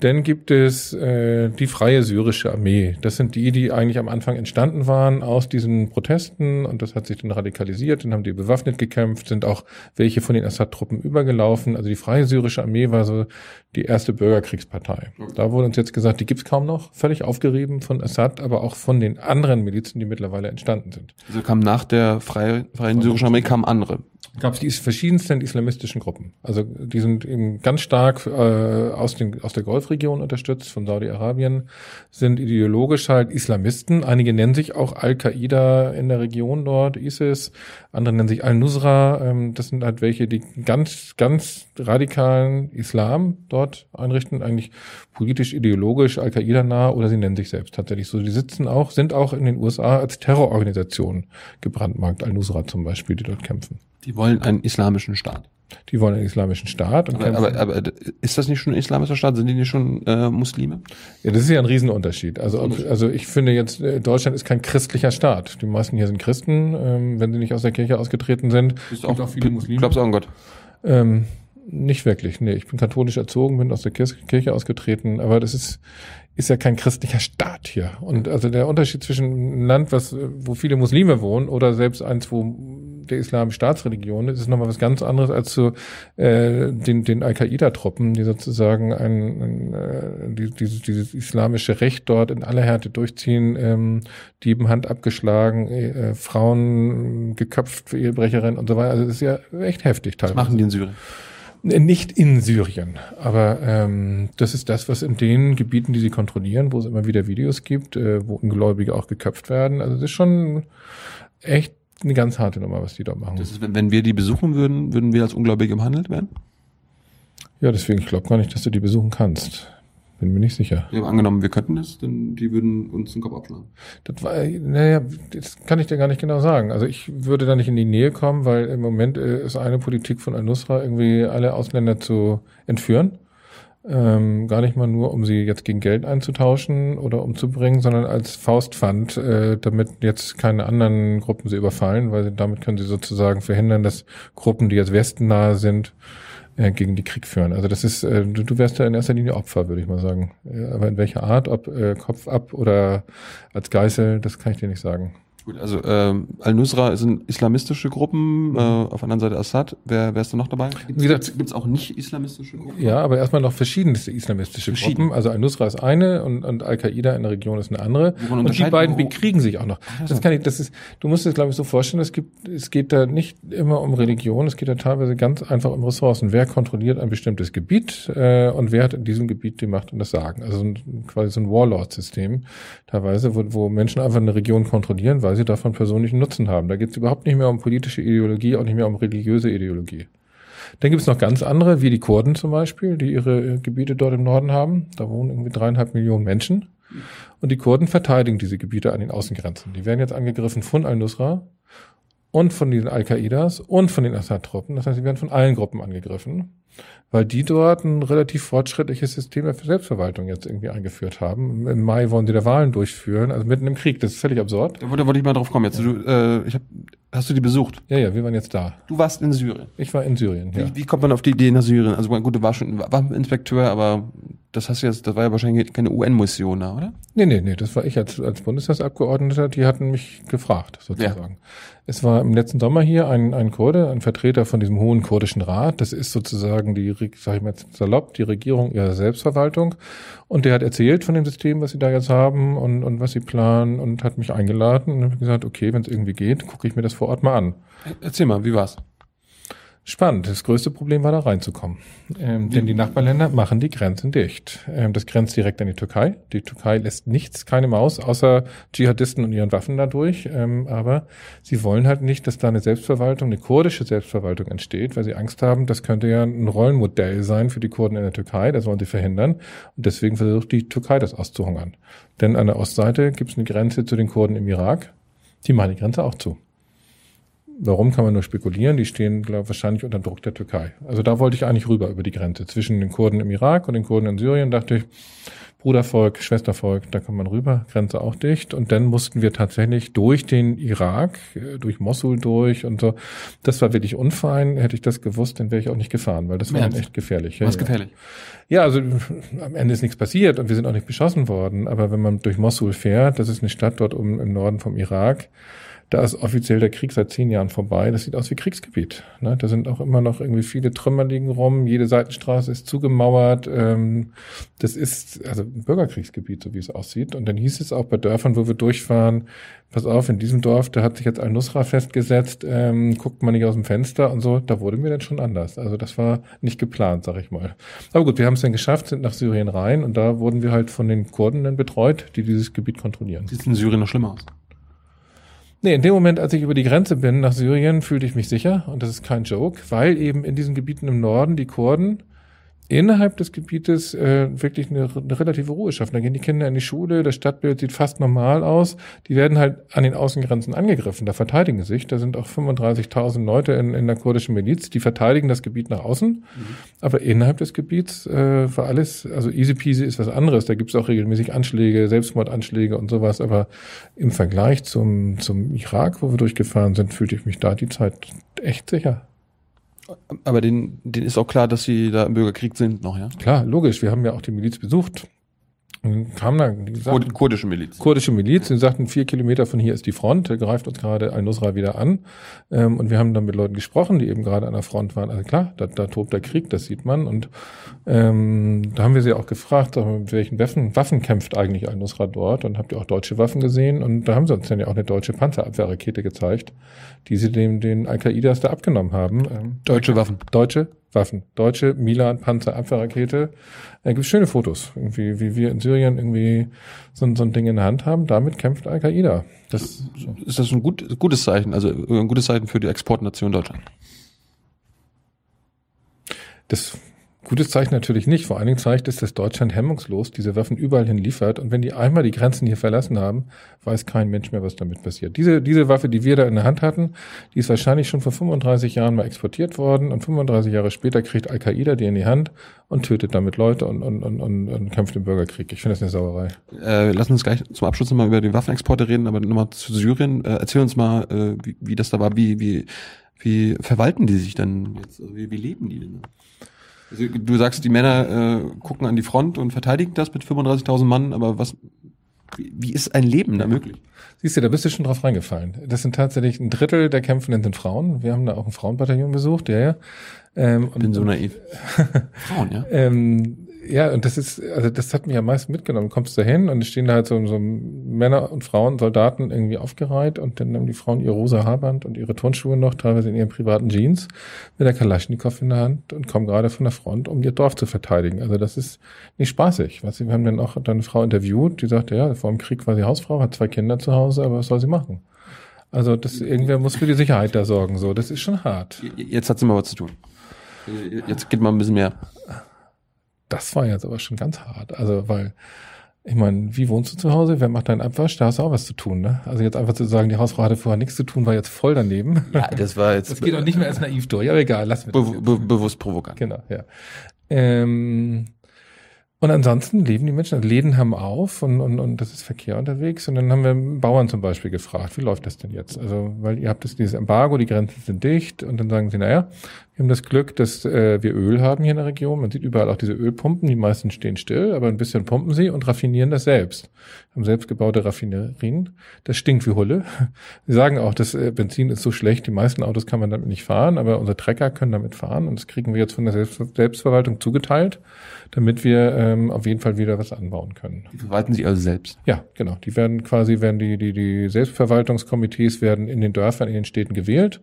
Dann gibt es äh, die Freie Syrische Armee. Das sind die, die eigentlich am Anfang entstanden waren aus diesen Protesten und das hat sich dann radikalisiert. Dann haben die bewaffnet gekämpft, sind auch welche von den Assad-Truppen übergelaufen. Also die Freie Syrische Armee war so die erste Bürgerkriegspartei. Da wurde uns jetzt gesagt, die gibt's kaum noch, völlig aufgerieben von Assad, aber auch von den anderen Milizen, die mittlerweile entstanden sind. Also kam nach der Freie, Freien Syrischen Armee kamen andere gab es die verschiedensten islamistischen Gruppen. Also die sind eben ganz stark äh, aus, den, aus der Golfregion unterstützt, von Saudi-Arabien, sind ideologisch halt Islamisten. Einige nennen sich auch Al-Qaida in der Region dort, ISIS. Andere nennen sich Al-Nusra. Ähm, das sind halt welche, die ganz, ganz radikalen Islam dort einrichten, eigentlich politisch, ideologisch Al-Qaida nah oder sie nennen sich selbst tatsächlich so. Die sitzen auch, sind auch in den USA als Terrororganisation gebrandmarkt, Al-Nusra zum Beispiel, die dort kämpfen. Die wollen einen islamischen Staat. Die wollen einen islamischen Staat. Und Aber, aber, aber ist das nicht schon ein islamischer Staat? Sind die nicht schon äh, Muslime? Ja, das ist ja ein Riesenunterschied. Also, ob, also ich finde jetzt, äh, Deutschland ist kein christlicher Staat. Die meisten hier sind Christen, ähm, wenn sie nicht aus der Kirche ausgetreten sind. Bist Gibt auch viele Muslime. Glaubst auch an Gott? Ähm, nicht wirklich, nee. Ich bin katholisch erzogen, bin aus der Kir- Kirche ausgetreten, aber das ist, ist ja kein christlicher Staat hier. Und also der Unterschied zwischen einem Land, was, wo viele Muslime wohnen, oder selbst eins, wo der Islam Staatsreligion ist, ist nochmal was ganz anderes als zu äh, den, den Al-Qaida-Truppen, die sozusagen ein, ein äh, die, dieses, dieses islamische Recht dort in aller Härte durchziehen, ähm, Diebenhand abgeschlagen, äh, Frauen geköpft für Ehebrecherinnen und so weiter. Also das ist ja echt heftig Was teilweise. machen die in Syrien? Nicht in Syrien, aber ähm, das ist das, was in den Gebieten, die sie kontrollieren, wo es immer wieder Videos gibt, äh, wo Ungläubige auch geköpft werden. Also das ist schon echt eine ganz harte Nummer, was die da machen. Das ist, wenn, wenn wir die besuchen würden, würden wir als Ungläubige behandelt werden? ja, deswegen, ich glaube gar nicht, dass du die besuchen kannst. Bin mir nicht sicher. Wir haben angenommen, wir könnten das, denn die würden uns den Kopf abschlagen. Das war, naja, das kann ich dir gar nicht genau sagen. Also ich würde da nicht in die Nähe kommen, weil im Moment äh, ist eine Politik von Al-Nusra irgendwie alle Ausländer zu entführen. Ähm, gar nicht mal nur, um sie jetzt gegen Geld einzutauschen oder umzubringen, sondern als Faustpfand, äh, damit jetzt keine anderen Gruppen sie überfallen, weil damit können sie sozusagen verhindern, dass Gruppen, die jetzt westennahe sind, äh, gegen die Krieg führen. Also das ist, äh, du, du wärst da in erster Linie Opfer, würde ich mal sagen. Ja, aber in welcher Art, ob äh, Kopf ab oder als Geißel, das kann ich dir nicht sagen. Gut, also ähm, Al-Nusra sind islamistische Gruppen, äh, auf der anderen Seite Assad. Wer, wer ist da noch dabei? Wie gesagt- Gibt es auch nicht islamistische Gruppen? Ja, aber erstmal noch verschiedenste islamistische Verschieden. Gruppen. Also Al-Nusra ist eine und, und Al-Qaida in der Region ist eine andere. Woran Und die beiden bekriegen sich auch noch. Das kann ich, das ist, du musst es, glaube ich, so vorstellen, es gibt, es geht da nicht immer um Religion, es geht da teilweise ganz einfach um Ressourcen. Wer kontrolliert ein bestimmtes Gebiet äh, und wer hat in diesem Gebiet die Macht und das Sagen? Also so ein, quasi so ein Warlord-System teilweise, wo, wo Menschen einfach eine Region kontrollieren, weil sie davon persönlichen Nutzen haben. Da geht es überhaupt nicht mehr um politische Ideologie, auch nicht mehr um religiöse Ideologie. Dann gibt es noch ganz andere, wie die Kurden zum Beispiel, die ihre äh, Gebiete dort im Norden haben. Da wohnen irgendwie dreieinhalb Millionen Menschen. Und die Kurden verteidigen diese Gebiete an den Außengrenzen. Die werden jetzt angegriffen von Al-Nusra und von den Al-Qaidas und von den Assad-Truppen. Das heißt, sie werden von allen Gruppen angegriffen, weil die dort ein relativ fortschrittliches System der Selbstverwaltung jetzt irgendwie eingeführt haben. Im Mai wollen sie da Wahlen durchführen, also mitten im Krieg. Das ist völlig absurd. Da wollte, wollte ich mal drauf kommen jetzt. Du, äh, ich hab, hast du die besucht? Ja, ja, wir waren jetzt da. Du warst in Syrien. Ich war in Syrien, ja. Wie, wie kommt man auf die Idee nach Syrien? Also gut, du warst schon Waffeninspekteur, aber das hast du jetzt, das war ja wahrscheinlich keine UN-Mission da, oder? Nee, nee, nee, das war ich als, als Bundestagsabgeordneter, die hatten mich gefragt, sozusagen. Es war im letzten Sommer hier ein, ein Kurde, ein Vertreter von diesem hohen kurdischen Rat. Das ist sozusagen die, Sag ich mal jetzt salopp, die Regierung ihrer Selbstverwaltung. Und der hat erzählt von dem System, was sie da jetzt haben und, und was sie planen und hat mich eingeladen und gesagt, okay, wenn es irgendwie geht, gucke ich mir das vor Ort mal an. Erzähl mal, wie war's? Spannend. Das größte Problem war da reinzukommen. Ähm, denn die Nachbarländer machen die Grenzen dicht. Ähm, das grenzt direkt an die Türkei. Die Türkei lässt nichts, keine Maus, außer Dschihadisten und ihren Waffen dadurch. Ähm, aber sie wollen halt nicht, dass da eine Selbstverwaltung, eine kurdische Selbstverwaltung entsteht, weil sie Angst haben, das könnte ja ein Rollenmodell sein für die Kurden in der Türkei. Das wollen sie verhindern. Und deswegen versucht die Türkei das auszuhungern. Denn an der Ostseite gibt es eine Grenze zu den Kurden im Irak. Die machen die Grenze auch zu. Warum kann man nur spekulieren? Die stehen, glaube ich, wahrscheinlich unter Druck der Türkei. Also da wollte ich eigentlich rüber über die Grenze zwischen den Kurden im Irak und den Kurden in Syrien. Dachte ich, Brudervolk, Schwestervolk, da kann man rüber, Grenze auch dicht. Und dann mussten wir tatsächlich durch den Irak, äh, durch Mosul durch und so. Das war wirklich unfein. Hätte ich das gewusst, dann wäre ich auch nicht gefahren, weil das war echt gefährlich. Ja, Was ja. gefährlich? Ja, also am Ende ist nichts passiert und wir sind auch nicht beschossen worden. Aber wenn man durch Mosul fährt, das ist eine Stadt dort um, im Norden vom Irak, da ist offiziell der Krieg seit zehn Jahren vorbei. Das sieht aus wie Kriegsgebiet. Ne? Da sind auch immer noch irgendwie viele Trümmer liegen rum. Jede Seitenstraße ist zugemauert. Ähm, das ist also ein Bürgerkriegsgebiet, so wie es aussieht. Und dann hieß es auch bei Dörfern, wo wir durchfahren, pass auf, in diesem Dorf, da hat sich jetzt Al-Nusra festgesetzt, ähm, guckt man nicht aus dem Fenster und so. Da wurde mir dann schon anders. Also das war nicht geplant, sag ich mal. Aber gut, wir haben es dann geschafft, sind nach Syrien rein und da wurden wir halt von den Kurden dann betreut, die dieses Gebiet kontrollieren. Sieht in Syrien noch schlimmer aus? Nee, in dem Moment, als ich über die Grenze bin nach Syrien, fühlte ich mich sicher. Und das ist kein Joke, weil eben in diesen Gebieten im Norden die Kurden innerhalb des Gebietes äh, wirklich eine, eine relative Ruhe schaffen. Da gehen die Kinder in die Schule, das Stadtbild sieht fast normal aus. Die werden halt an den Außengrenzen angegriffen, da verteidigen sich. Da sind auch 35.000 Leute in, in der kurdischen Miliz, die verteidigen das Gebiet nach außen. Mhm. Aber innerhalb des Gebiets äh, war alles, also easy peasy ist was anderes. Da gibt es auch regelmäßig Anschläge, Selbstmordanschläge und sowas. Aber im Vergleich zum, zum Irak, wo wir durchgefahren sind, fühlte ich mich da die Zeit echt sicher. Aber den, den ist auch klar, dass sie da im Bürgerkrieg sind noch, ja? Klar, logisch. Wir haben ja auch die Miliz besucht. Und kam da, die sagten, kurdische Miliz. Kurdische Miliz. Die sagten, vier Kilometer von hier ist die Front. Da greift uns gerade Al-Nusra wieder an. Ähm, und wir haben dann mit Leuten gesprochen, die eben gerade an der Front waren. Also klar, da, da tobt der Krieg, das sieht man. Und ähm, da haben wir sie auch gefragt, mit welchen Waffen, Waffen kämpft eigentlich Al-Nusra dort? Und habt ihr auch deutsche Waffen gesehen? Und da haben sie uns dann ja auch eine deutsche Panzerabwehrrakete gezeigt, die sie dem, den Al-Qaidas da abgenommen haben. Ähm, deutsche Waffen. Deutsche Waffen. Deutsche Milan Panzerabwehrrakete. Da gibt schöne Fotos, irgendwie, wie wir in Syrien irgendwie so, so ein Ding in der Hand haben. Damit kämpft Al-Qaida. Das, ist das ein gut, gutes Zeichen, also ein gutes Zeichen für die Exportnation Deutschland? Das Gutes Zeichen natürlich nicht. Vor allen Dingen zeigt es, dass Deutschland hemmungslos diese Waffen überall hin liefert. Und wenn die einmal die Grenzen hier verlassen haben, weiß kein Mensch mehr, was damit passiert. Diese, diese Waffe, die wir da in der Hand hatten, die ist wahrscheinlich schon vor 35 Jahren mal exportiert worden. Und 35 Jahre später kriegt Al-Qaida die in die Hand und tötet damit Leute und, und, und, und, und kämpft im Bürgerkrieg. Ich finde das eine Sauerei. Äh, lass uns gleich zum Abschluss nochmal über die Waffenexporte reden, aber nochmal zu Syrien. Äh, erzähl uns mal, äh, wie, wie das da war. Wie, wie, wie verwalten die sich denn jetzt? Also wie, wie leben die denn? Also, du sagst, die Männer äh, gucken an die Front und verteidigen das mit 35.000 Mann, aber was, wie, ist ein Leben da möglich? Siehst du, da bist du schon drauf reingefallen. Das sind tatsächlich ein Drittel der Kämpfenden sind Frauen. Wir haben da auch ein Frauenbataillon besucht, ja, ja. Ähm, Bin so naiv. Frauen, ja. ähm, ja, und das ist, also das hat mich am meisten mitgenommen. Du kommst da hin und es stehen da halt so, so Männer und Frauen, Soldaten irgendwie aufgereiht und dann haben die Frauen ihr rosa Haarband und ihre Turnschuhe noch, teilweise in ihren privaten Jeans, mit der Kalaschnikow in der Hand und kommen gerade von der Front, um ihr Dorf zu verteidigen. Also das ist nicht spaßig. Was, wir haben dann auch dann eine Frau interviewt, die sagte, ja, vor dem Krieg war sie Hausfrau, hat zwei Kinder zu Hause, aber was soll sie machen? Also das, irgendwer muss für die Sicherheit da sorgen, so. Das ist schon hart. Jetzt hat sie mal was zu tun. Jetzt geht mal ein bisschen mehr das war jetzt aber schon ganz hart. Also, weil, ich meine, wie wohnst du zu Hause? Wer macht deinen Abwasch? Da hast du auch was zu tun, ne? Also jetzt einfach zu sagen, die Hausfrau hatte vorher nichts zu tun, war jetzt voll daneben. Ja, das war jetzt. Das geht auch nicht mehr als naiv durch, aber egal, lass mich. Be be bewusst provokant. Genau, ja. Ähm, und ansonsten leben die Menschen, also Läden haben auf und, und, und das ist Verkehr unterwegs. Und dann haben wir Bauern zum Beispiel gefragt, wie läuft das denn jetzt? Also, weil ihr habt das, dieses Embargo, die Grenzen sind dicht und dann sagen sie, naja, wir haben das Glück, dass äh, wir Öl haben hier in der Region. Man sieht überall auch diese Ölpumpen. Die meisten stehen still, aber ein bisschen pumpen sie und raffinieren das selbst. Wir haben selbstgebaute Raffinerien. Das stinkt wie Hulle. Sie sagen auch, das äh, Benzin ist so schlecht, die meisten Autos kann man damit nicht fahren, aber unsere Trecker können damit fahren und das kriegen wir jetzt von der Selbst Selbstverwaltung zugeteilt, damit wir ähm, auf jeden Fall wieder was anbauen können. Die verwalten sich also selbst? Ja, genau. Die werden quasi, werden die, die, die Selbstverwaltungskomitees werden in den Dörfern, in den Städten gewählt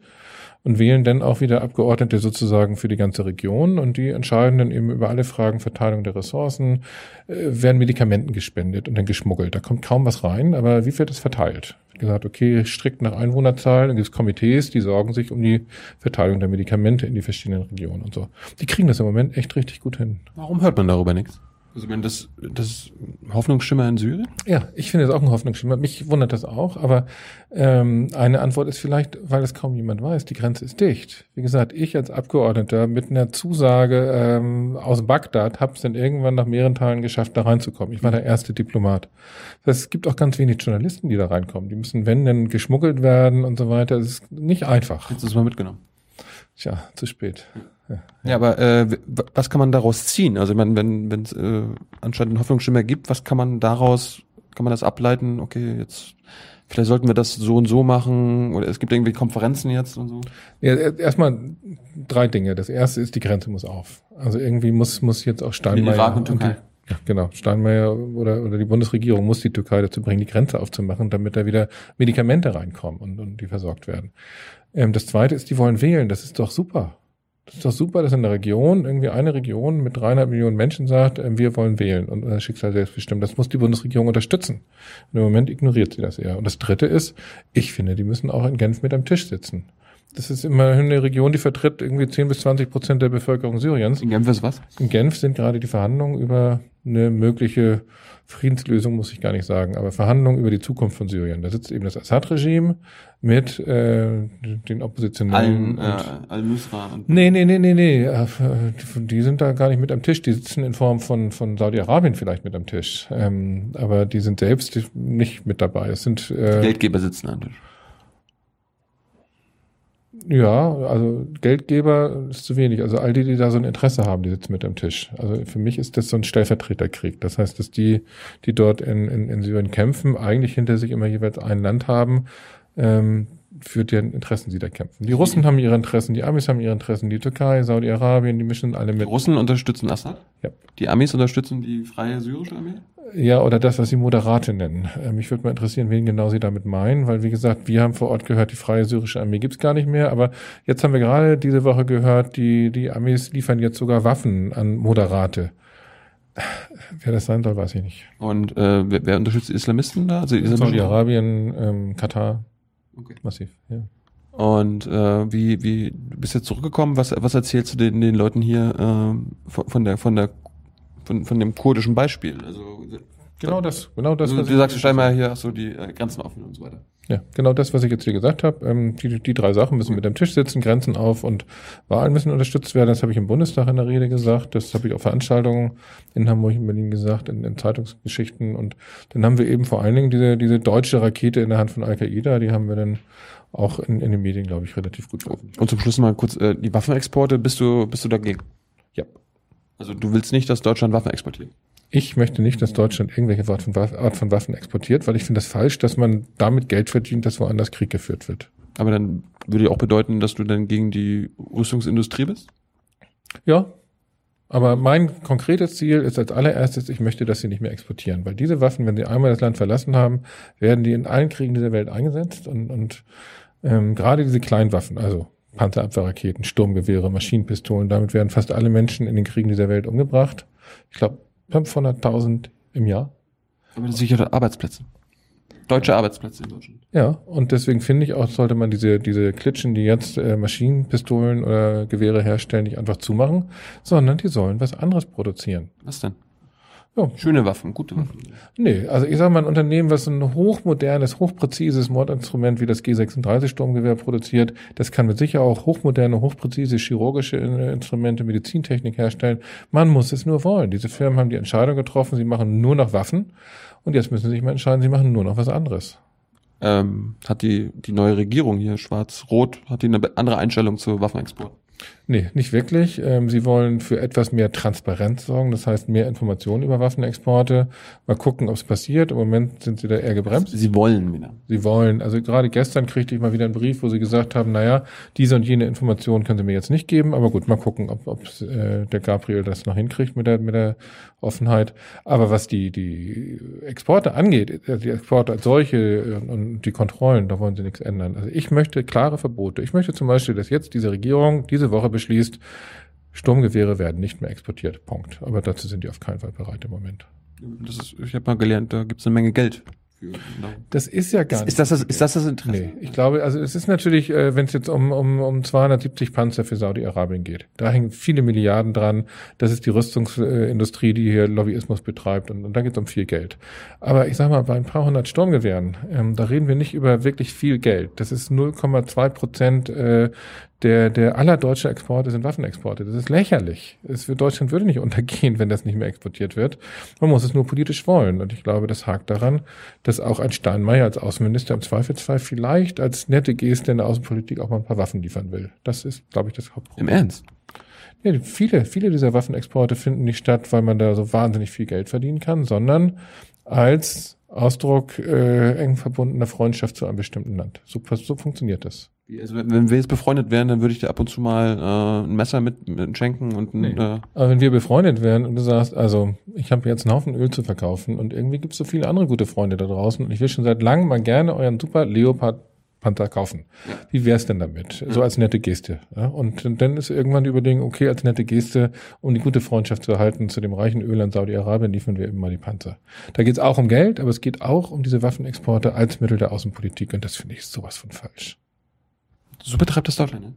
und wählen dann auch wieder Abgeordnete sozusagen für die ganze Region und die entscheiden dann eben über alle Fragen Verteilung der Ressourcen, äh, werden Medikamenten gespendet und dann geschmuggelt. Da kommt kaum was rein, aber wie wird es verteilt? Gesagt, okay, strikt nach Einwohnerzahl, dann gibt es Komitees, die sorgen sich um die Verteilung der Medikamente in die verschiedenen Regionen und so. Die kriegen das im Moment echt richtig gut hin. Warum hört man darüber nichts? Also wenn das, das Hoffnungsschimmer in Syrien? Ja, ich finde es auch ein Hoffnungsschimmer. Mich wundert das auch, aber ähm, eine Antwort ist vielleicht, weil es kaum jemand weiß, die Grenze ist dicht. Wie gesagt, ich als Abgeordneter mit einer Zusage ähm, aus Bagdad habe es dann irgendwann nach mehreren Teilen geschafft, da reinzukommen. Ich war der erste Diplomat. Das heißt, es gibt auch ganz wenig Journalisten, die da reinkommen. Die müssen, wenn, dann geschmuggelt werden und so weiter. Das ist nicht einfach. Jetzt ist mal mitgenommen. Tja, zu spät. Ja, ja aber äh, was kann man daraus ziehen? Also ich meine, wenn wenn es äh, anscheinend einen Hoffnungsschimmer gibt, was kann man daraus, kann man das ableiten? Okay, jetzt vielleicht sollten wir das so und so machen oder es gibt irgendwie Konferenzen jetzt und so. Ja, erstmal drei Dinge. Das erste ist, die Grenze muss auf. Also irgendwie muss muss jetzt auch Steinmeier Irak und Türkei. Die, ja, genau. Steinmeier oder, oder die Bundesregierung muss die Türkei dazu bringen, die Grenze aufzumachen, damit da wieder Medikamente reinkommen und, und die versorgt werden. Ähm, das zweite ist, die wollen wählen. Das ist doch super. Das ist doch super, dass in der Region irgendwie eine Region mit dreieinhalb Millionen Menschen sagt, äh, wir wollen wählen und unser Schicksal selbst bestimmen. Das muss die Bundesregierung unterstützen. Im Moment ignoriert sie das eher. Und das Dritte ist, ich finde, die müssen auch in Genf mit am Tisch sitzen. Das ist immerhin eine Region, die vertritt irgendwie 10 bis 20 Prozent der Bevölkerung Syriens. In Genf ist was? In Genf sind gerade die Verhandlungen über eine mögliche Friedenslösung, muss ich gar nicht sagen, aber Verhandlungen über die Zukunft von Syrien. Da sitzt eben das Assad-Regime mit äh, den Oppositionellen. Äh, Al-Nusra. und- Nee, nee, nee, nee, nee. äh, Die, die sind da gar nicht mit am Tisch. Die sitzen in Form von, von Saudi-Arabien vielleicht mit am Tisch. Ähm, aber die sind selbst nicht mit dabei. Es sind äh, Geldgeber sitzen an Tisch. Ja, also Geldgeber ist zu wenig. Also all die, die da so ein Interesse haben, die sitzen mit am Tisch. Also für mich ist das so ein Stellvertreterkrieg. Das heißt, dass die, die dort in, in, in Syrien kämpfen, eigentlich hinter sich immer jeweils ein Land haben, ähm, für deren Interessen sie da kämpfen. Die Russen haben ihre Interessen, die Amis haben ihre Interessen, die Türkei, Saudi-Arabien, die mischen alle Die mit. Russen unterstützen Assad. Ja. Die Amis unterstützen die freie syrische Armee. Ja, oder das, was sie Moderate nennen. Ähm, mich würde mal interessieren, wen genau sie damit meinen, weil wie gesagt, wir haben vor Ort gehört, die freie syrische Armee gibt's gar nicht mehr, aber jetzt haben wir gerade diese Woche gehört, die, die Amis liefern jetzt sogar Waffen an Moderate. Wer das sein soll, weiß ich nicht. Und äh, wer, wer unterstützt die Islamisten da? Also Saudi-Arabien, ähm, Katar, Okay. massiv. Ja. Und äh, wie, wie du bist jetzt zurückgekommen? Was, was erzählst du den, den Leuten hier ähm, von, von der von der von, von dem kurdischen Beispiel? Also Genau das, genau das. du, was du sagst scheinbar hier ach so die äh, Grenzen offen und so weiter. Ja, genau das, was ich jetzt hier gesagt habe. Ähm, die, die drei Sachen müssen mit am Tisch sitzen, Grenzen auf und Wahlen müssen unterstützt werden. Das habe ich im Bundestag in der Rede gesagt. Das habe ich auf Veranstaltungen in Hamburg, in Berlin gesagt, in, in Zeitungsgeschichten. Und dann haben wir eben vor allen Dingen diese, diese deutsche Rakete in der Hand von Al-Qaida. Die haben wir dann auch in, in den Medien, glaube ich, relativ gut veröffentlicht. Und zum Schluss mal kurz äh, die Waffenexporte. Bist du bist du dagegen? Ja. Also du willst nicht, dass Deutschland Waffen exportiert? Ich möchte nicht, dass Deutschland irgendwelche Art von, Art von Waffen exportiert, weil ich finde das falsch, dass man damit Geld verdient, dass woanders Krieg geführt wird. Aber dann würde ja auch bedeuten, dass du dann gegen die Rüstungsindustrie bist? Ja. Aber mein konkretes Ziel ist als allererstes, ich möchte, dass sie nicht mehr exportieren, weil diese Waffen, wenn sie einmal das Land verlassen haben, werden die in allen Kriegen dieser Welt eingesetzt und, und ähm, gerade diese Kleinwaffen, also Panzerabwehrraketen, Sturmgewehre, Maschinenpistolen, damit werden fast alle Menschen in den Kriegen dieser Welt umgebracht. Ich glaube 500.000 im Jahr. Aber das sichert Arbeitsplätze. Deutsche Arbeitsplätze in Deutschland. Ja, und deswegen finde ich auch, sollte man diese, diese Klitschen, die jetzt äh, Maschinenpistolen oder Gewehre herstellen, nicht einfach zumachen, sondern die sollen was anderes produzieren. Was denn? Ja. Schöne Waffen, gute Waffen. Nee, also ich sage mal, ein Unternehmen, was ein hochmodernes, hochpräzises Mordinstrument wie das G36 Sturmgewehr produziert, das kann mit sicher auch hochmoderne, hochpräzise chirurgische äh, Instrumente, Medizintechnik herstellen. Man muss es nur wollen. Diese Firmen haben die Entscheidung getroffen, sie machen nur noch Waffen und jetzt müssen sie sich mal entscheiden, sie machen nur noch was anderes. Ähm, hat die, die neue Regierung hier, schwarz-rot, hat die eine andere Einstellung zu Waffenexport? Nee, nicht wirklich. Ähm, Sie wollen für etwas mehr Transparenz sorgen, das heißt mehr Informationen über Waffenexporte. Mal gucken, ob es passiert. Im Moment sind sie da eher gebremst. Sie wollen wieder. Sie wollen, also gerade gestern kriegte ich mal wieder einen Brief, wo sie gesagt haben, naja, diese und jene Informationen können sie mir jetzt nicht geben, aber gut, mal gucken, ob, ob äh, der Gabriel das noch hinkriegt mit der, mit der Offenheit. Aber was die, die Exporte angeht, äh, die Exporte als solche äh, und die Kontrollen, da wollen sie nichts ändern. Also ich möchte klare Verbote. Ich möchte zum Beispiel, dass jetzt diese Regierung diese Woche beschließt, Sturmgewehre werden nicht mehr exportiert. Punkt. Aber dazu sind die auf keinen Fall bereit im Moment. Das ist, ich habe mal gelernt, da gibt es eine Menge Geld. Das ist ja gar ist, nicht. ist, das das, ist das das Interesse? Nee, ich glaube, also es ist natürlich, äh, wenn es jetzt um, um, um 270 Panzer für Saudi-Arabien geht, da hängen viele Milliarden dran. Das ist die Rüstungsindustrie, die hier Lobbyismus betreibt und, und da geht es um viel Geld. Aber ich sag mal, bei ein paar hundert Sturmgewehren, ähm, da reden wir nicht über wirklich viel Geld. Das ist 0,2 Prozent äh, der, der aller deutschen Exporte sind Waffenexporte. Das ist lächerlich. Es für Deutschland würde nicht untergehen, wenn das nicht mehr exportiert wird. Man muss es nur politisch wollen. Und ich glaube, das hakt daran, dass auch ein Steinmeier als Außenminister im Zweifelsfall vielleicht als nette Geste in der Außenpolitik auch mal ein paar Waffen liefern will. Das ist, glaube ich, das Hauptproblem. Im Ernst? Ja, viele, viele dieser Waffenexporte finden nicht statt, weil man da so wahnsinnig viel Geld verdienen kann, sondern als Ausdruck äh, eng verbundener Freundschaft zu einem bestimmten Land. So, so funktioniert das. Also wenn, wir jetzt befreundet wären, dann würde ich dir ab und zu mal äh, ein Messer mit, mit schenken und ein, Nee. äh, Aber wenn wir befreundet wären und du sagst, also ich habe jetzt einen Haufen Öl zu verkaufen und irgendwie gibt es so viele andere gute Freunde da draußen und ich will schon seit langem mal gerne euren super Leopard Panther kaufen. Wie wär's denn damit? So als nette Geste. Ja? Und dann ist irgendwann die Überlegung, okay, als nette Geste, um die gute Freundschaft zu erhalten zu dem reichen Ölland Saudi-Arabien, liefern wir eben mal die Panzer. Da geht's auch um Geld, aber es geht auch um diese Waffenexporte als Mittel der Außenpolitik und das finde ich sowas von falsch. So betreibt das Deutschland, ne?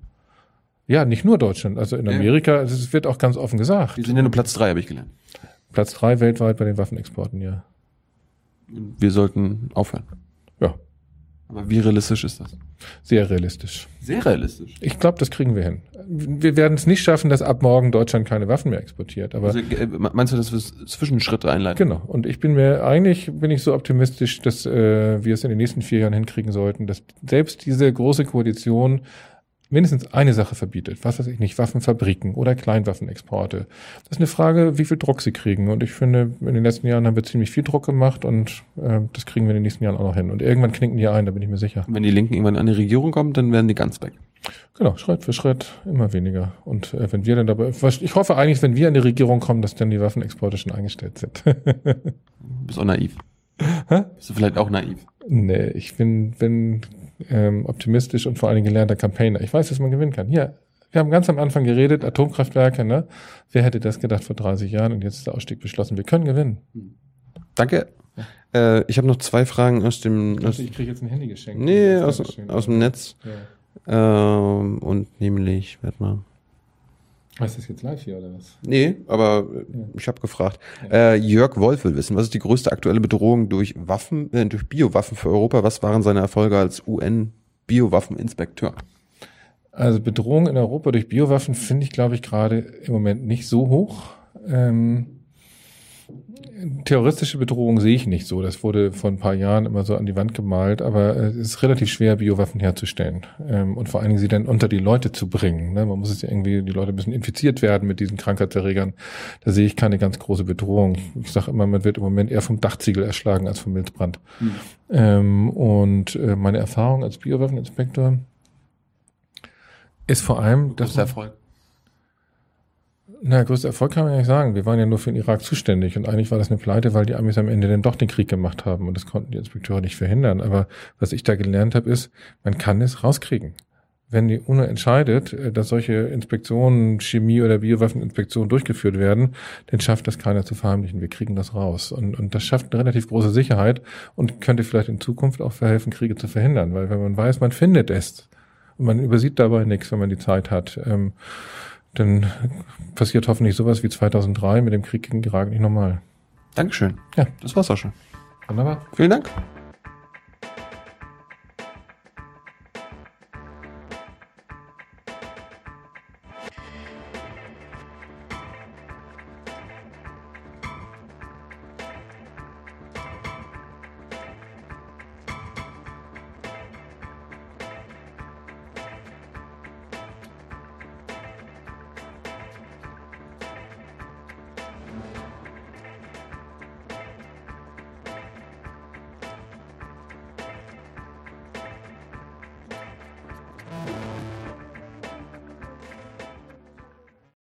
Ja, nicht nur Deutschland. Also in. Amerika, es wird auch ganz offen gesagt. Wir sind ja nur Platz drei, habe ich gelernt. Platz drei weltweit bei den Waffenexporten, ja. Wir sollten aufhören. Aber wie realistisch ist das? sehr realistisch. Sehr realistisch. Ich glaube, das kriegen wir hin. Wir werden es nicht schaffen, dass ab morgen Deutschland keine Waffen mehr exportiert. Aber Also, äh, meinst du, dass wir Zwischenschritte einleiten? genau. Und ich bin mir eigentlich bin ich so optimistisch, dass äh, wir es in den nächsten vier Jahren hinkriegen sollten, dass selbst diese große Koalition mindestens eine Sache verbietet. Was weiß ich nicht, Waffenfabriken oder Kleinwaffenexporte. Das ist eine Frage, wie viel Druck sie kriegen. Und ich finde, in den letzten Jahren haben wir ziemlich viel Druck gemacht und äh, das kriegen wir in den nächsten Jahren auch noch hin. Und irgendwann knicken die ein, da bin ich mir sicher. Wenn die Linken irgendwann an die Regierung kommen, dann werden die ganz weg. Genau, Schritt für Schritt immer weniger. Und äh, wenn wir dann dabei, ich hoffe eigentlich, wenn wir an die Regierung kommen, dass dann die Waffenexporte schon eingestellt sind. Du bist auch naiv. Bist du vielleicht auch naiv? Nee, ich bin, bin ähm, optimistisch und vor allen Dingen gelernter Campaigner. Ich weiß, dass man gewinnen kann. Hier, wir haben ganz am Anfang geredet, Atomkraftwerke, ne? Wer hätte das gedacht vor 30 Jahren und jetzt ist der Ausstieg beschlossen. Wir können gewinnen. Danke. Äh, ich habe noch zwei Fragen aus dem, aus, Ich kriege jetzt ein Handy geschenkt. nee, aus, aus dem Netz. Ja. Ähm, und nämlich, warte mal. Ist das jetzt live hier oder was? Nee, aber äh, ich habe gefragt. Äh, Jörg Wolf will wissen, was ist die größte aktuelle Bedrohung durch Waffen, äh, durch Biowaffen für Europa? Was waren seine Erfolge als UN-Biowaffeninspekteur? Also Bedrohung in Europa durch Biowaffen finde ich, glaube ich, gerade im Moment nicht so hoch. Ähm, terroristische Bedrohung sehe ich nicht so. Das wurde vor ein paar Jahren immer so an die Wand gemalt, aber äh, es ist relativ schwer, Biowaffen herzustellen ähm, und vor allen Dingen sie dann unter die Leute zu bringen. Ne? Man muss es irgendwie, die Leute müssen infiziert werden mit diesen Krankheitserregern. Da sehe ich keine ganz große Bedrohung. Ich sage immer, man wird im Moment eher vom Dachziegel erschlagen als vom Milzbrand. Ähm, und äh, meine Erfahrung als Biowaffeninspektor ist vor allem, dass Großer Erfolg. Na, größter Erfolg kann man ja nicht sagen. Wir waren ja nur für den Irak zuständig und eigentlich war das eine Pleite, weil die Amis am Ende dann doch den Krieg gemacht haben und das konnten die Inspekteure nicht verhindern. Aber was ich da gelernt habe, ist, man kann es rauskriegen. Wenn die UNO entscheidet, äh, dass solche Inspektionen, Chemie- oder Biowaffeninspektionen durchgeführt werden, dann schafft das keiner zu verheimlichen. Wir kriegen das raus. Und, und das schafft eine relativ große Sicherheit und könnte vielleicht in Zukunft auch verhelfen, Kriege zu verhindern. Weil wenn man weiß, man findet es und man übersieht dabei nichts, wenn man die Zeit hat, ähm, dann passiert hoffentlich sowas wie 2003 mit dem Krieg gegen Irak nicht nochmal. Dankeschön. Ja. Das war's auch schon. Wunderbar. Vielen Dank.